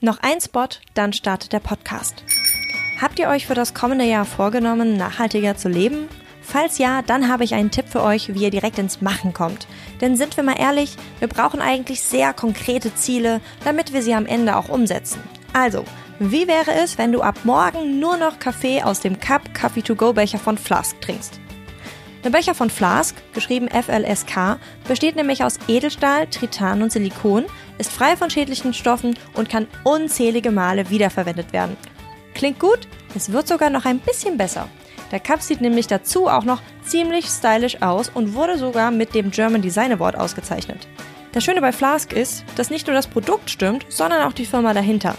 Noch ein Spot, dann startet der Podcast. Habt ihr euch für das kommende Jahr vorgenommen, nachhaltiger zu leben? Falls ja, dann habe ich einen Tipp für euch, wie ihr direkt ins Machen kommt. Denn sind wir mal ehrlich, wir brauchen eigentlich sehr konkrete Ziele, damit wir sie am Ende auch umsetzen. Also, wie wäre es, wenn du ab morgen nur noch Kaffee aus dem Cup Coffee to Go Becher von Flask trinkst? Der Becher von Flask, geschrieben FLSK, besteht nämlich aus Edelstahl, Tritan und Silikon, ist frei von schädlichen Stoffen und kann unzählige Male wiederverwendet werden. Klingt gut? Es wird sogar noch ein bisschen besser. Der Cup sieht nämlich dazu auch noch ziemlich stylisch aus und wurde sogar mit dem German Design Award ausgezeichnet. Das Schöne bei Flask ist, dass nicht nur das Produkt stimmt, sondern auch die Firma dahinter.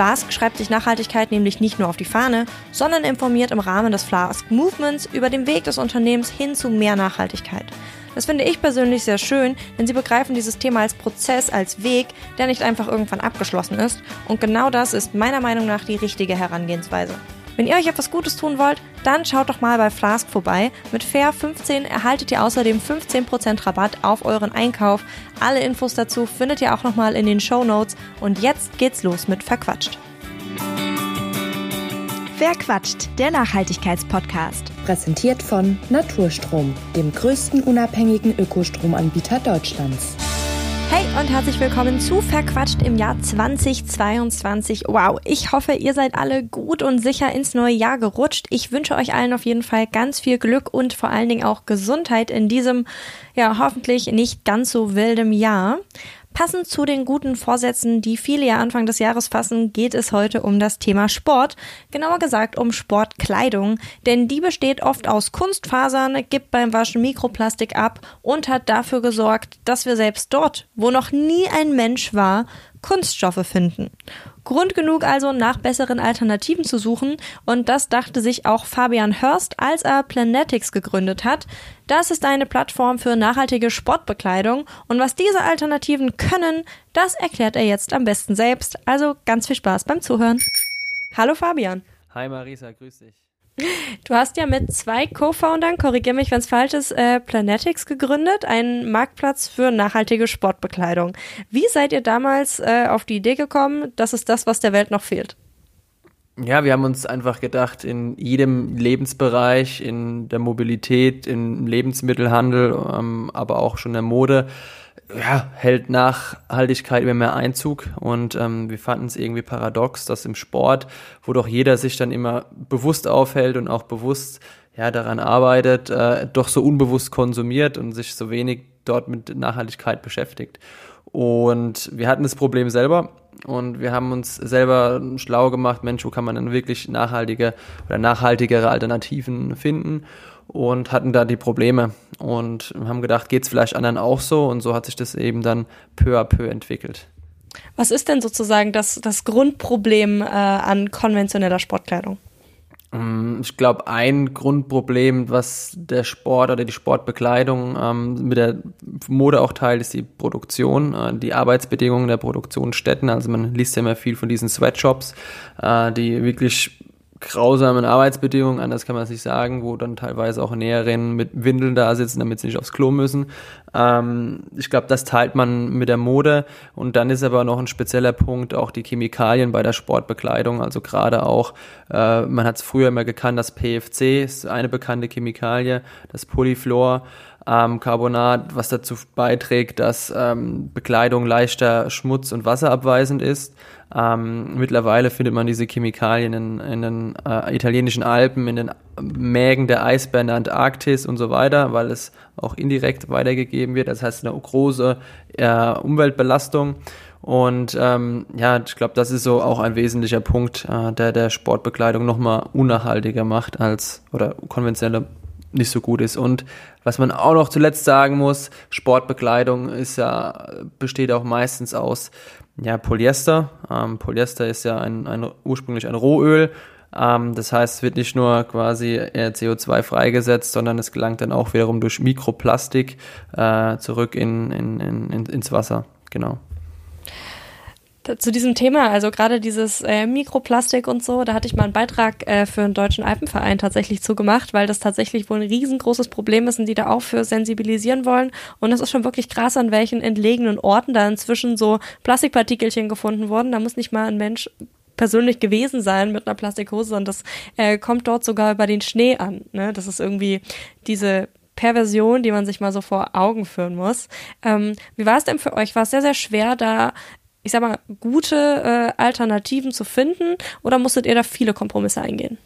Flask schreibt sich Nachhaltigkeit nämlich nicht nur auf die Fahne, sondern informiert im Rahmen des Flask Movements über den Weg des Unternehmens hin zu mehr Nachhaltigkeit. Das finde ich persönlich sehr schön, denn sie begreifen dieses Thema als Prozess, als Weg, der nicht einfach irgendwann abgeschlossen ist. Und genau das ist meiner Meinung nach die richtige Herangehensweise. Wenn ihr euch etwas Gutes tun wollt, dann schaut doch mal bei Flask vorbei. Mit Fair 15 erhaltet ihr außerdem 15% Rabatt auf euren Einkauf. Alle Infos dazu findet ihr auch nochmal in den Show Notes. Und jetzt geht's los mit Verquatscht. Wer quatscht? Der Nachhaltigkeitspodcast. Präsentiert von Naturstrom, dem größten unabhängigen Ökostromanbieter Deutschlands. Hey und herzlich willkommen zu Verquatscht im Jahr 2022. Wow, ich hoffe, ihr seid alle gut und sicher ins neue Jahr gerutscht. Ich wünsche euch allen auf jeden Fall ganz viel Glück und vor allen Dingen auch Gesundheit in diesem, ja, hoffentlich nicht ganz so wildem Jahr. Passend zu den guten Vorsätzen, die viele ja Anfang des Jahres fassen, geht es heute um das Thema Sport. Genauer gesagt um Sportkleidung, denn die besteht oft aus Kunstfasern, gibt beim Waschen Mikroplastik ab und hat dafür gesorgt, dass wir selbst dort, wo noch nie ein Mensch war, Kunststoffe finden. Grund genug also, nach besseren Alternativen zu suchen und das dachte sich auch Fabian Hörst, als er Planetics gegründet hat. Das ist eine Plattform für nachhaltige Sportbekleidung und was diese Alternativen können, das erklärt er jetzt am besten selbst. Also ganz viel Spaß beim Zuhören. Hallo Fabian. Hi Marisa, grüß dich. Du hast ja mit zwei Co-Foundern, korrigiere mich, wenn es falsch ist, äh, Planetics gegründet, einen Marktplatz für nachhaltige Sportbekleidung. Wie seid ihr damals äh, auf die Idee gekommen, das ist das, was der Welt noch fehlt? Ja, wir haben uns einfach gedacht, in jedem Lebensbereich, in der Mobilität, im Lebensmittelhandel, ähm, aber auch schon der Mode, ja, hält Nachhaltigkeit immer mehr Einzug und ähm, wir fanden es irgendwie paradox, dass im Sport, wo doch jeder sich dann immer bewusst aufhält und auch bewusst ja, daran arbeitet, äh, doch so unbewusst konsumiert und sich so wenig dort mit Nachhaltigkeit beschäftigt. Und wir hatten das Problem selber und wir haben uns selber schlau gemacht, Mensch, wo kann man denn wirklich nachhaltige oder nachhaltigere Alternativen finden? Und hatten da die Probleme und haben gedacht, geht es vielleicht anderen auch so und so hat sich das eben dann peu à peu entwickelt. Was ist denn sozusagen das, das Grundproblem äh, an konventioneller Sportkleidung? Mm, ich glaube, ein Grundproblem, was der Sport oder die Sportbekleidung ähm, mit der Mode auch teilt, ist die Produktion, äh, die Arbeitsbedingungen der Produktionsstätten. Also man liest ja immer viel von diesen Sweatshops, äh, die wirklich grausamen Arbeitsbedingungen, anders kann man es nicht sagen, wo dann teilweise auch Näherinnen mit Windeln da sitzen, damit sie nicht aufs Klo müssen. Ähm, ich glaube, das teilt man mit der Mode. Und dann ist aber noch ein spezieller Punkt auch die Chemikalien bei der Sportbekleidung. Also gerade auch, äh, man hat es früher immer gekannt, das PFC ist eine bekannte Chemikalie, das Polyfluor. Ähm, Carbonat, was dazu beiträgt, dass ähm, Bekleidung leichter schmutz- und wasserabweisend ist. Ähm, mittlerweile findet man diese Chemikalien in, in den äh, italienischen Alpen, in den Mägen der Eisbären der Antarktis und so weiter, weil es auch indirekt weitergegeben wird. Das heißt eine große äh, Umweltbelastung. Und ähm, ja, ich glaube, das ist so auch ein wesentlicher Punkt, äh, der der Sportbekleidung nochmal unnachhaltiger macht als oder konventionelle nicht so gut ist. Und was man auch noch zuletzt sagen muss, Sportbekleidung ist ja, besteht auch meistens aus ja, Polyester. Ähm, Polyester ist ja ein, ein, ursprünglich ein Rohöl. Ähm, das heißt, es wird nicht nur quasi CO2 freigesetzt, sondern es gelangt dann auch wiederum durch Mikroplastik äh, zurück in, in, in, ins Wasser. Genau. Zu diesem Thema, also gerade dieses äh, Mikroplastik und so, da hatte ich mal einen Beitrag äh, für einen deutschen Alpenverein tatsächlich zugemacht, weil das tatsächlich wohl ein riesengroßes Problem ist und die da auch für sensibilisieren wollen. Und das ist schon wirklich krass, an welchen entlegenen Orten da inzwischen so Plastikpartikelchen gefunden wurden. Da muss nicht mal ein Mensch persönlich gewesen sein mit einer Plastikhose, sondern das äh, kommt dort sogar über den Schnee an. Ne? Das ist irgendwie diese Perversion, die man sich mal so vor Augen führen muss. Ähm, wie war es denn für euch? War es sehr, sehr schwer, da ich sag mal, gute äh, Alternativen zu finden oder musstet ihr da viele Kompromisse eingehen?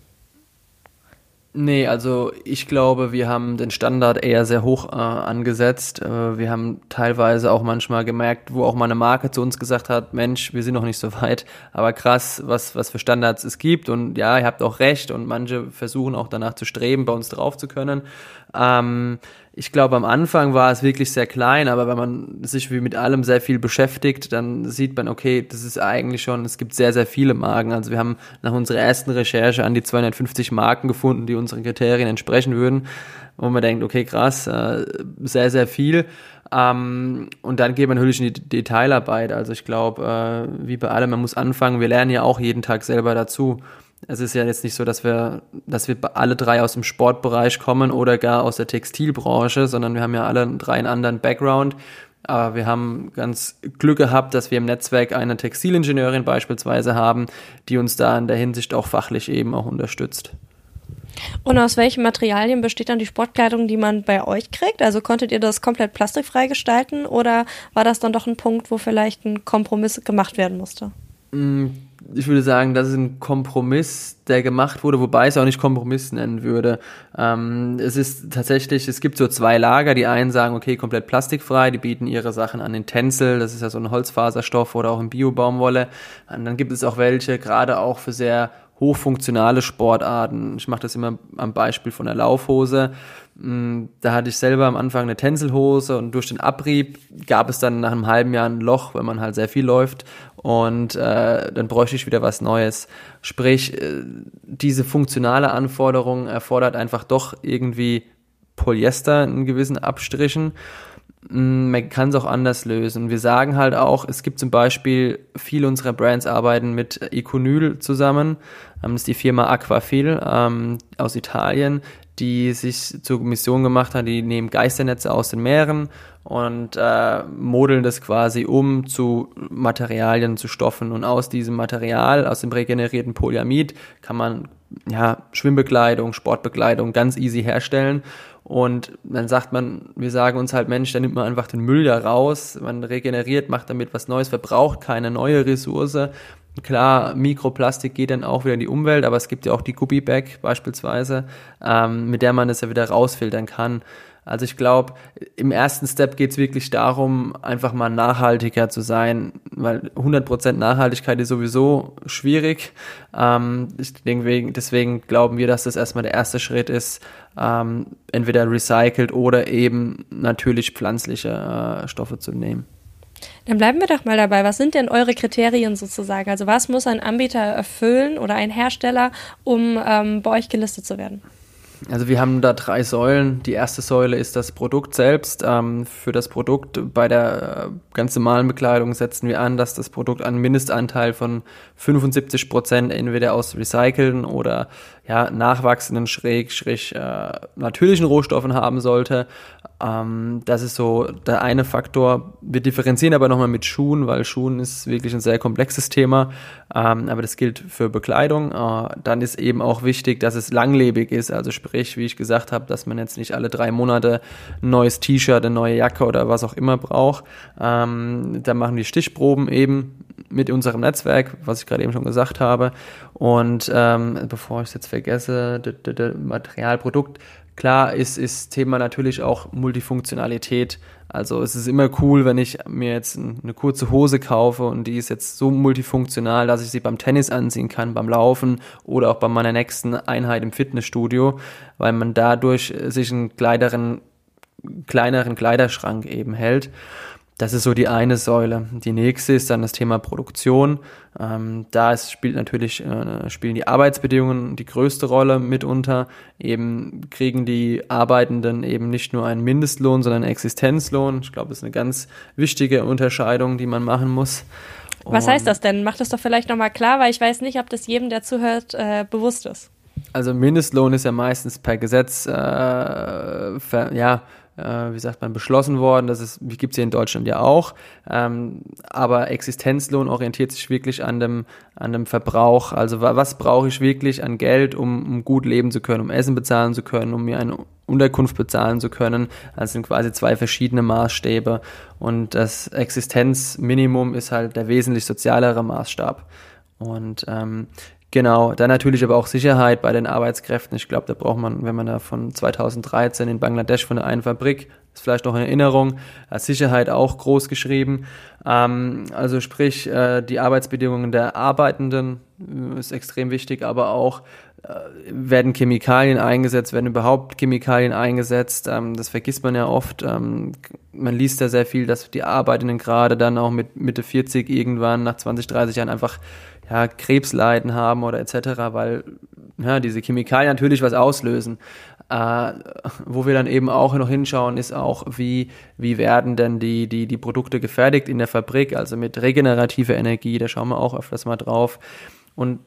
Nee, also ich glaube, wir haben den Standard eher sehr hoch äh, angesetzt. Äh, wir haben teilweise auch manchmal gemerkt, wo auch mal eine Marke zu uns gesagt hat, Mensch, wir sind noch nicht so weit, aber krass, was, was für Standards es gibt. Und ja, ihr habt auch recht und manche versuchen auch danach zu streben, bei uns drauf zu können. Ähm, ich glaube, am Anfang war es wirklich sehr klein, aber wenn man sich wie mit allem sehr viel beschäftigt, dann sieht man, okay, das ist eigentlich schon, es gibt sehr, sehr viele Marken. Also wir haben nach unserer ersten Recherche an die 250 Marken gefunden, die unseren Kriterien entsprechen würden, wo man denkt, okay, krass, äh, sehr, sehr viel. Ähm, und dann geht man natürlich in die Detailarbeit. Also ich glaube, äh, wie bei allem, man muss anfangen. Wir lernen ja auch jeden Tag selber dazu es ist ja jetzt nicht so, dass wir, dass wir alle drei aus dem Sportbereich kommen oder gar aus der Textilbranche, sondern wir haben ja alle drei einen anderen Background. Aber wir haben ganz Glück gehabt, dass wir im Netzwerk eine Textilingenieurin beispielsweise haben, die uns da in der Hinsicht auch fachlich eben auch unterstützt. Und aus welchen Materialien besteht dann die Sportkleidung, die man bei euch kriegt? Also konntet ihr das komplett plastikfrei gestalten oder war das dann doch ein Punkt, wo vielleicht ein Kompromiss gemacht werden musste? Ich würde sagen, das ist ein Kompromiss, der gemacht wurde, wobei ich es auch nicht Kompromiss nennen würde. Ähm, es ist tatsächlich, es gibt so zwei Lager. Die einen sagen, okay, komplett plastikfrei, die bieten ihre Sachen an den Tencel, das ist ja so ein Holzfaserstoff oder auch in Biobaumwolle. Und dann gibt es auch welche, gerade auch für sehr hochfunktionale Sportarten. Ich mache das immer am Beispiel von der Laufhose. Mm, da hatte ich selber am Anfang eine Tänzelhose und durch den Abrieb gab es dann nach einem halben Jahr ein Loch, wenn man halt sehr viel läuft und äh, dann bräuchte ich wieder was Neues. Sprich, äh, diese funktionale Anforderung erfordert einfach doch irgendwie Polyester in gewissen Abstrichen Mm, man kann es auch anders lösen. Wir sagen halt auch, es gibt zum Beispiel, viele unserer Brands arbeiten mit Econyl zusammen. Ähm, das ist die Firma Aquafil ähm, aus Italien, die sich zur Mission gemacht hat, die nehmen Geisternetze aus den Meeren und äh, modeln das quasi um zu Materialien, zu Stoffen. Und aus diesem Material, aus dem regenerierten Polyamid, kann man ja, Schwimmbekleidung, Sportbekleidung ganz easy herstellen. Und dann sagt man, wir sagen uns halt, Mensch, dann nimmt man einfach den Müll da raus, man regeneriert, macht damit was Neues, verbraucht keine neue Ressource. Klar, Mikroplastik geht dann auch wieder in die Umwelt, aber es gibt ja auch die Guppy-Bag beispielsweise, ähm, mit der man das ja wieder rausfiltern kann. Also ich glaube, im ersten Step geht es wirklich darum, einfach mal nachhaltiger zu sein, weil 100% Nachhaltigkeit ist sowieso schwierig. Ähm, deswegen, deswegen glauben wir, dass das erstmal der erste Schritt ist, ähm, entweder recycelt oder eben natürlich pflanzliche äh, Stoffe zu nehmen. Dann bleiben wir doch mal dabei. Was sind denn eure Kriterien sozusagen? Also was muss ein Anbieter erfüllen oder ein Hersteller, um ähm, bei euch gelistet zu werden? Also wir haben da drei Säulen. Die erste Säule ist das Produkt selbst. Ähm, für das Produkt bei der äh, ganz normalen Bekleidung setzen wir an, dass das Produkt einen Mindestanteil von 75 Prozent entweder aus recycelten oder ja, nachwachsenden, schräg, schräg äh, natürlichen Rohstoffen haben sollte. Ähm, das ist so der eine Faktor. Wir differenzieren aber nochmal mit Schuhen, weil Schuhen ist wirklich ein sehr komplexes Thema. Ähm, aber das gilt für Bekleidung. Äh, dann ist eben auch wichtig, dass es langlebig ist. Also sprich, wie ich gesagt habe, dass man jetzt nicht alle drei Monate ein neues T-Shirt, eine neue Jacke oder was auch immer braucht. Ähm, da machen wir Stichproben eben mit unserem Netzwerk, was ich gerade eben schon gesagt habe. Und ähm, bevor ich es jetzt vergesse, Materialprodukt, klar ist, ist Thema natürlich auch Multifunktionalität. Also es ist immer cool, wenn ich mir jetzt eine kurze Hose kaufe und die ist jetzt so multifunktional, dass ich sie beim Tennis anziehen kann, beim Laufen oder auch bei meiner nächsten Einheit im Fitnessstudio, weil man dadurch sich einen kleineren, kleineren Kleiderschrank eben hält. Das ist so die eine Säule. Die nächste ist dann das Thema Produktion. Ähm, da ist, spielt natürlich, äh, spielen die Arbeitsbedingungen die größte Rolle mitunter. Eben kriegen die Arbeitenden eben nicht nur einen Mindestlohn, sondern einen Existenzlohn. Ich glaube, das ist eine ganz wichtige Unterscheidung, die man machen muss. Was heißt das denn? Mach das doch vielleicht nochmal klar, weil ich weiß nicht, ob das jedem, der zuhört, äh, bewusst ist. Also Mindestlohn ist ja meistens per Gesetz, äh, ver, ja, äh, wie sagt man, beschlossen worden. Das gibt es hier in Deutschland ja auch. Ähm, aber Existenzlohn orientiert sich wirklich an dem, an dem Verbrauch. Also was brauche ich wirklich an Geld, um, um gut leben zu können, um Essen bezahlen zu können, um mir eine Unterkunft bezahlen zu können. Das sind quasi zwei verschiedene Maßstäbe. Und das Existenzminimum ist halt der wesentlich sozialere Maßstab. Und ähm, Genau, dann natürlich aber auch Sicherheit bei den Arbeitskräften. Ich glaube, da braucht man, wenn man da von 2013 in Bangladesch von der einen Fabrik, ist vielleicht noch eine Erinnerung, Sicherheit auch groß geschrieben. Ähm, also sprich, äh, die Arbeitsbedingungen der Arbeitenden äh, ist extrem wichtig, aber auch werden Chemikalien eingesetzt, werden überhaupt Chemikalien eingesetzt. Ähm, das vergisst man ja oft. Ähm, man liest ja sehr viel, dass die Arbeitenden gerade dann auch mit Mitte 40 irgendwann nach 20, 30 Jahren einfach ja, Krebsleiden haben oder etc., weil ja, diese Chemikalien natürlich was auslösen. Äh, wo wir dann eben auch noch hinschauen, ist auch, wie, wie werden denn die, die, die Produkte gefertigt in der Fabrik, also mit regenerativer Energie, da schauen wir auch öfters mal drauf. Und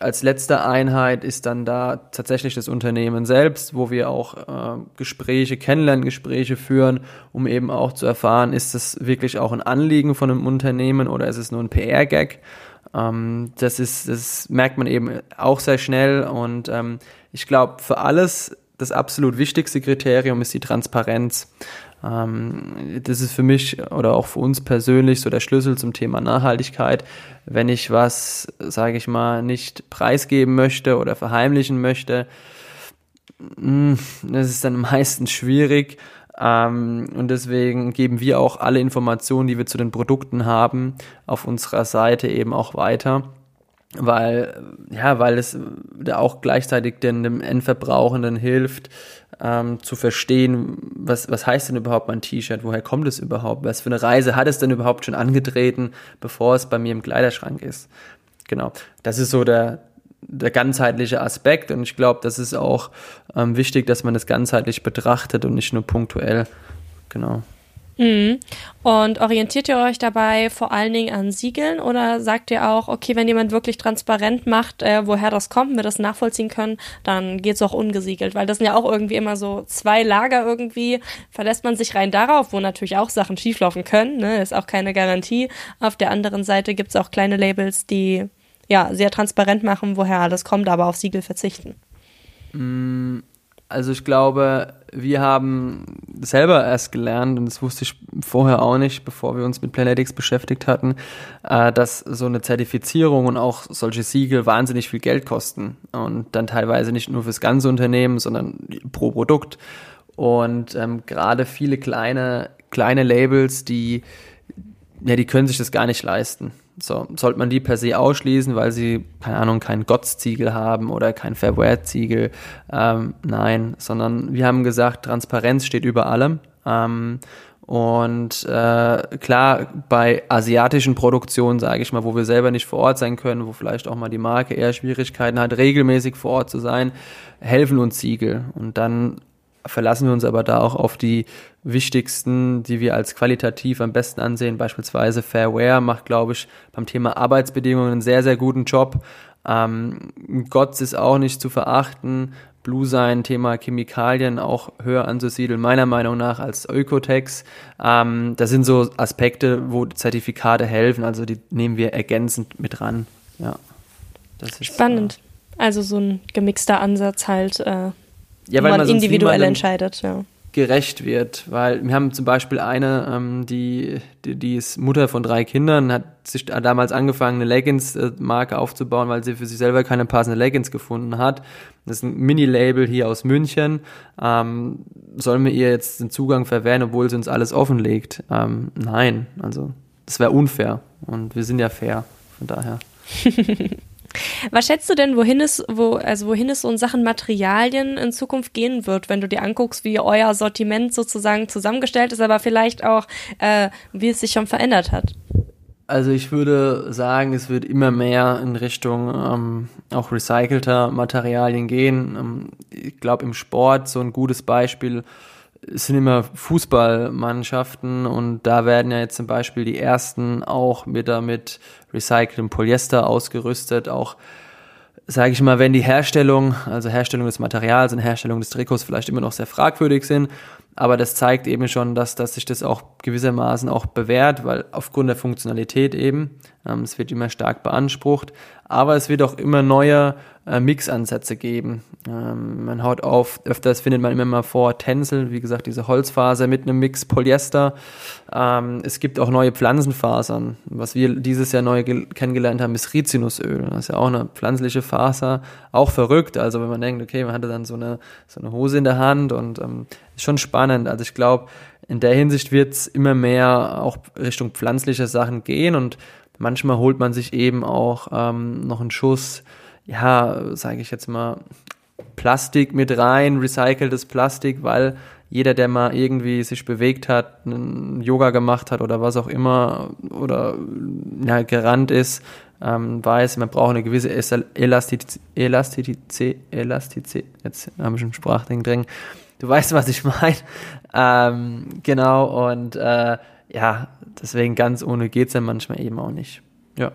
als letzte Einheit ist dann da tatsächlich das Unternehmen selbst, wo wir auch äh, Gespräche, Kennenlerngespräche führen, um eben auch zu erfahren, ist das wirklich auch ein Anliegen von einem Unternehmen oder ist es nur ein PR-Gag? Ähm, das ist, das merkt man eben auch sehr schnell und ähm, ich glaube, für alles das absolut wichtigste Kriterium ist die Transparenz. Ähm, das ist für mich oder auch für uns persönlich so der Schlüssel zum Thema Nachhaltigkeit. Wenn ich was, sage ich mal, nicht preisgeben möchte oder verheimlichen möchte, mh, hm, das ist dann meistens schwierig. Ähm, und deswegen geben wir auch alle Informationen, die wir zu den Produkten haben, auf unserer Seite eben auch weiter. Weil, ja, weil es auch gleichzeitig den, dem Endverbrauchenden hilft, ähm, zu verstehen, was, was heißt denn überhaupt mein T-Shirt, woher kommt es überhaupt, was für eine Reise hat es denn überhaupt schon angetreten, bevor es bei mir im Kleiderschrank ist. Genau, das ist so der, der ganzheitliche Aspekt und ich glaube, das ist auch ähm, wichtig, dass man das ganzheitlich betrachtet und nicht nur punktuell. Genau. Mhm. Und orientiert ihr euch dabei vor allen Dingen an Siegeln oder sagt ihr auch, okay, wenn jemand wirklich transparent macht, äh, woher das kommt, wir das nachvollziehen können, dann geht es auch ungesiegelt, weil das sind ja auch irgendwie immer so zwei Lager irgendwie. Verlässt man sich rein darauf, wo natürlich auch Sachen schieflaufen können, ne? ist auch keine Garantie. Auf der anderen Seite gibt es auch kleine Labels, die ja, sehr transparent machen, woher alles kommt, aber auf Siegel verzichten. Mm, also ich glaube, wir haben selber erst gelernt, und das wusste ich vorher auch nicht, bevor wir uns mit Planetics beschäftigt hatten, äh, dass so eine Zertifizierung und auch solche Siegel wahnsinnig viel Geld kosten. Und dann teilweise nicht nur fürs ganze Unternehmen, sondern pro Produkt. Und ähm, gerade viele kleine, kleine Labels, die, ja, die können sich das gar nicht leisten. So, sollte man die per se ausschließen, weil sie, keine Ahnung, kein Gottsziegel haben oder kein Fairware-Ziegel? Ähm, nein, sondern wir haben gesagt, Transparenz steht über allem. Ähm, und äh, klar, bei asiatischen Produktionen, sage ich mal, wo wir selber nicht vor Ort sein können, wo vielleicht auch mal die Marke eher Schwierigkeiten hat, regelmäßig vor Ort zu sein, helfen uns Siegel. Und dann verlassen wir uns aber da auch auf die wichtigsten, die wir als qualitativ am besten ansehen. Beispielsweise Fairware macht, glaube ich, beim Thema Arbeitsbedingungen einen sehr, sehr guten Job. Ähm, GOTS ist auch nicht zu verachten. Blue Sein, Thema Chemikalien auch höher anzusiedeln, meiner Meinung nach, als Ökotex. Ähm, das sind so Aspekte, wo Zertifikate helfen, also die nehmen wir ergänzend mit ran. Ja. Ist, Spannend. Äh, also so ein gemixter Ansatz halt. Äh ja, weil man, man individuell entscheidet, ja. Gerecht wird, weil wir haben zum Beispiel eine, ähm, die, die, die ist Mutter von drei Kindern, hat sich damals angefangen, eine Leggings-Marke aufzubauen, weil sie für sich selber keine passende Leggings gefunden hat. Das ist ein Mini-Label hier aus München. Ähm, sollen wir ihr jetzt den Zugang verwehren, obwohl sie uns alles offenlegt? Ähm, nein, also das wäre unfair und wir sind ja fair, von daher. Was schätzt du denn, wohin es, wo, also wohin es so in Sachen Materialien in Zukunft gehen wird, wenn du dir anguckst, wie euer Sortiment sozusagen zusammengestellt ist, aber vielleicht auch, äh, wie es sich schon verändert hat? Also ich würde sagen, es wird immer mehr in Richtung ähm, auch recycelter Materialien gehen. Ähm, ich glaube im Sport so ein gutes Beispiel es sind immer Fußballmannschaften und da werden ja jetzt zum Beispiel die ersten auch wieder mit recyceltem Polyester ausgerüstet, auch sage ich mal, wenn die Herstellung, also Herstellung des Materials und Herstellung des Trikots vielleicht immer noch sehr fragwürdig sind, aber das zeigt eben schon, dass, dass sich das auch gewissermaßen auch bewährt, weil aufgrund der Funktionalität eben, es wird immer stark beansprucht, aber es wird auch immer neue äh, Mixansätze geben. Ähm, man haut auf, öfters findet man immer mal vor Tencel, wie gesagt, diese Holzfaser mit einem Mix Polyester. Ähm, es gibt auch neue Pflanzenfasern. Was wir dieses Jahr neu kennengelernt haben, ist Rizinusöl. Das ist ja auch eine pflanzliche Faser, auch verrückt. Also wenn man denkt, okay, man hatte dann so eine, so eine Hose in der Hand und ähm, ist schon spannend. Also ich glaube, in der Hinsicht wird es immer mehr auch Richtung pflanzliche Sachen gehen und manchmal holt man sich eben auch ähm, noch einen Schuss ja, sage ich jetzt mal, Plastik mit rein, recyceltes Plastik, weil jeder, der mal irgendwie sich bewegt hat, Yoga gemacht hat oder was auch immer oder ja, gerannt ist, ähm, weiß, man braucht eine gewisse Elastizität, Elastizität, Elastizität, jetzt habe ich ein Sprachding drin. Du weißt, was ich meine. Ähm, genau, und äh, ja, deswegen ganz ohne geht es ja manchmal eben auch nicht. Ja.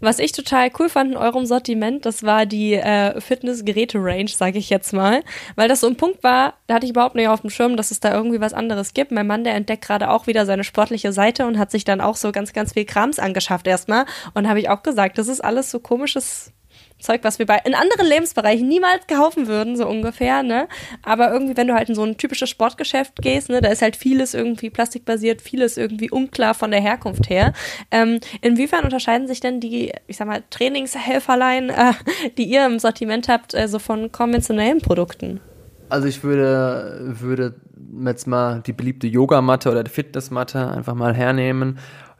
Was ich total cool fand in eurem Sortiment, das war die äh, Fitness-Geräte-Range, sage ich jetzt mal. Weil das so ein Punkt war, da hatte ich überhaupt nicht auf dem Schirm, dass es da irgendwie was anderes gibt. Mein Mann, der entdeckt gerade auch wieder seine sportliche Seite und hat sich dann auch so ganz, ganz viel Krams angeschafft erstmal. Und habe ich auch gesagt, das ist alles so komisches Zeug, was wir bei in anderen Lebensbereichen niemals kaufen würden, so ungefähr, ne? Aber irgendwie, wenn du halt in so ein typisches Sportgeschäft gehst, ne, da ist halt vieles irgendwie plastikbasiert, vieles irgendwie unklar von der Herkunft her. Ähm, inwiefern unterscheiden sich denn die, ich sag mal, Trainingshelferlein, äh, die ihr im Sortiment habt, äh, so von konventionellen Produkten? Also ich würde, würde jetzt mal die beliebte Yogamatte oder die Fitnessmatte einfach mal hernehmen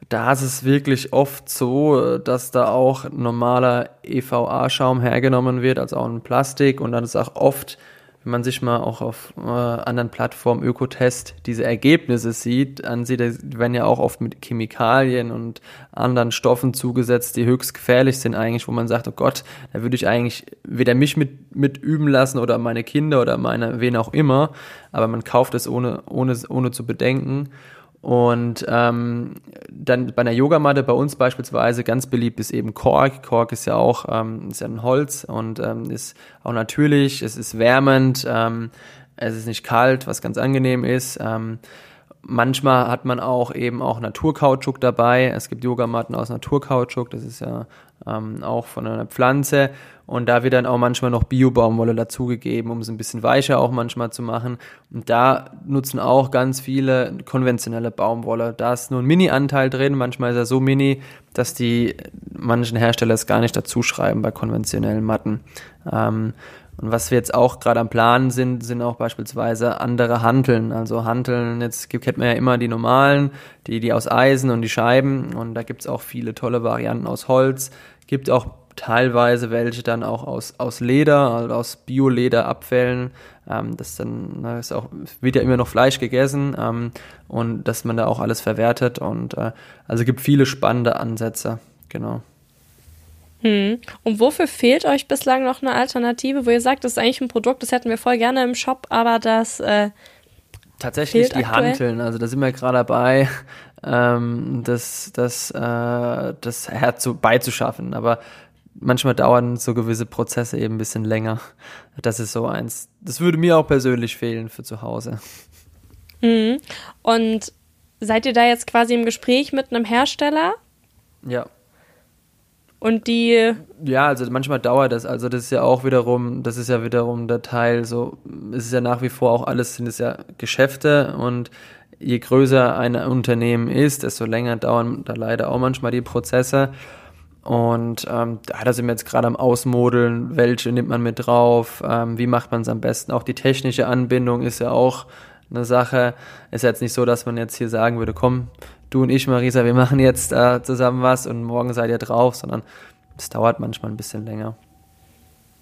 da ist es wirklich oft so, dass da auch normaler EVA-Schaum hergenommen wird, also auch ein Plastik. Und dann ist auch oft, wenn man sich mal auch auf äh, anderen Plattformen Ökotest diese Ergebnisse sieht, ansieht, werden ja auch oft mit Chemikalien und anderen Stoffen zugesetzt, die höchst gefährlich sind eigentlich, wo man sagt, oh Gott, da würde ich eigentlich weder mich mit, mit üben lassen oder meine Kinder oder meine, wen auch immer, aber man kauft es ohne, ohne, ohne zu bedenken. Und ähm, dann bei einer Yogamatte bei uns beispielsweise ganz beliebt ist eben Kork. Kork ist ja auch ähm, ist ja ein Holz und ähm, ist auch natürlich, es ist wärmend, ähm, es ist nicht kalt, was ganz angenehm ist. Ähm, manchmal hat man auch eben auch Naturkautschuk dabei. Es gibt Yogamatten aus Naturkautschuk, das ist ja ähm, auch von einer Pflanze. Und da wird dann auch manchmal noch Bio-Baumwolle dazugegeben, um es ein bisschen weicher auch manchmal zu machen. Und da nutzen auch ganz viele konventionelle Baumwolle. Da ist nur ein Mini-Anteil drin. Manchmal ist er so mini, dass die manchen Hersteller es gar nicht dazu schreiben bei konventionellen Matten. Ähm, und was wir jetzt auch gerade am Plan sind, sind auch beispielsweise andere Hanteln. Also Hanteln, jetzt kennt man ja immer die normalen, die, die aus Eisen und die Scheiben. Und da gibt's auch viele tolle Varianten aus Holz. Gibt auch teilweise welche dann auch aus, aus Leder, also aus Bio-Lederabfällen. Ähm, das dann na, ist auch, wird ja immer noch Fleisch gegessen ähm, und dass man da auch alles verwertet. Und äh, also gibt viele spannende Ansätze, genau. Hm. Und wofür fehlt euch bislang noch eine Alternative, wo ihr sagt, das ist eigentlich ein Produkt, das hätten wir voll gerne im Shop, aber das äh, Tatsächlich die aktuell? Hanteln, also da sind wir gerade dabei, ähm, das, das, äh, das Herz beizuschaffen. Aber manchmal dauern so gewisse Prozesse eben ein bisschen länger. Das ist so eins, das würde mir auch persönlich fehlen für zu Hause. Mhm. Und seid ihr da jetzt quasi im Gespräch mit einem Hersteller? Ja. Und die. Ja, also manchmal dauert das. Also das ist ja auch wiederum, das ist ja wiederum der Teil, so, es ist ja nach wie vor auch alles, sind es ja Geschäfte und je größer ein Unternehmen ist, desto länger dauern da leider auch manchmal die Prozesse. Und ähm, da sind wir jetzt gerade am Ausmodeln, welche nimmt man mit drauf, ähm, wie macht man es am besten. Auch die technische Anbindung ist ja auch eine Sache. Ist jetzt nicht so, dass man jetzt hier sagen würde, komm, du und ich, Marisa, wir machen jetzt äh, zusammen was und morgen seid ihr drauf, sondern es dauert manchmal ein bisschen länger.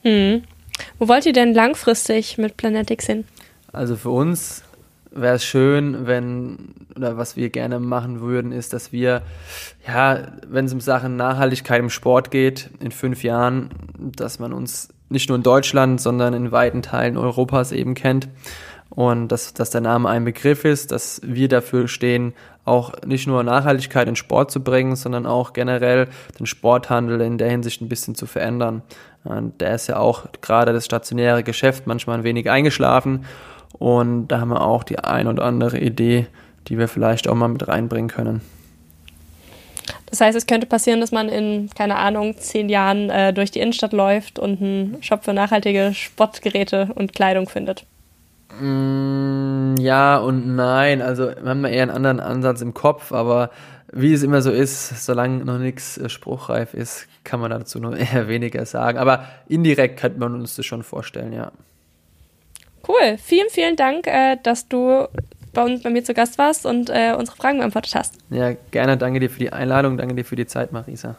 Hm. Wo wollt ihr denn langfristig mit Planetix hin? Also für uns wäre es schön, wenn, oder was wir gerne machen würden, ist, dass wir, ja, wenn es um Sachen Nachhaltigkeit im Sport geht, in fünf Jahren, dass man uns nicht nur in Deutschland, sondern in weiten Teilen Europas eben kennt und dass, dass der Name ein Begriff ist, dass wir dafür stehen, auch nicht nur Nachhaltigkeit in Sport zu bringen, sondern auch generell den Sporthandel in der Hinsicht ein bisschen zu verändern. Und der ist ja auch gerade das stationäre Geschäft manchmal ein wenig eingeschlafen und da haben wir auch die ein oder andere Idee, die wir vielleicht auch mal mit reinbringen können. Das heißt, es könnte passieren, dass man in, keine Ahnung, zehn Jahren äh, durch die Innenstadt läuft und einen Shop für nachhaltige Sportgeräte und Kleidung findet. Mm, ja und nein. Also wir haben eher einen anderen Ansatz im Kopf, aber wie es immer so ist, solange noch nichts äh, spruchreif ist, kann man dazu nur eher weniger sagen. Aber indirekt könnte man uns das schon vorstellen, ja. Cool. Vielen, vielen Dank, äh, dass du bei uns bei mir zu Gast warst und äh, unsere Fragen beantwortet hast. Ja, gerne. Danke dir für die Einladung. Danke dir für die Zeit, Marisa.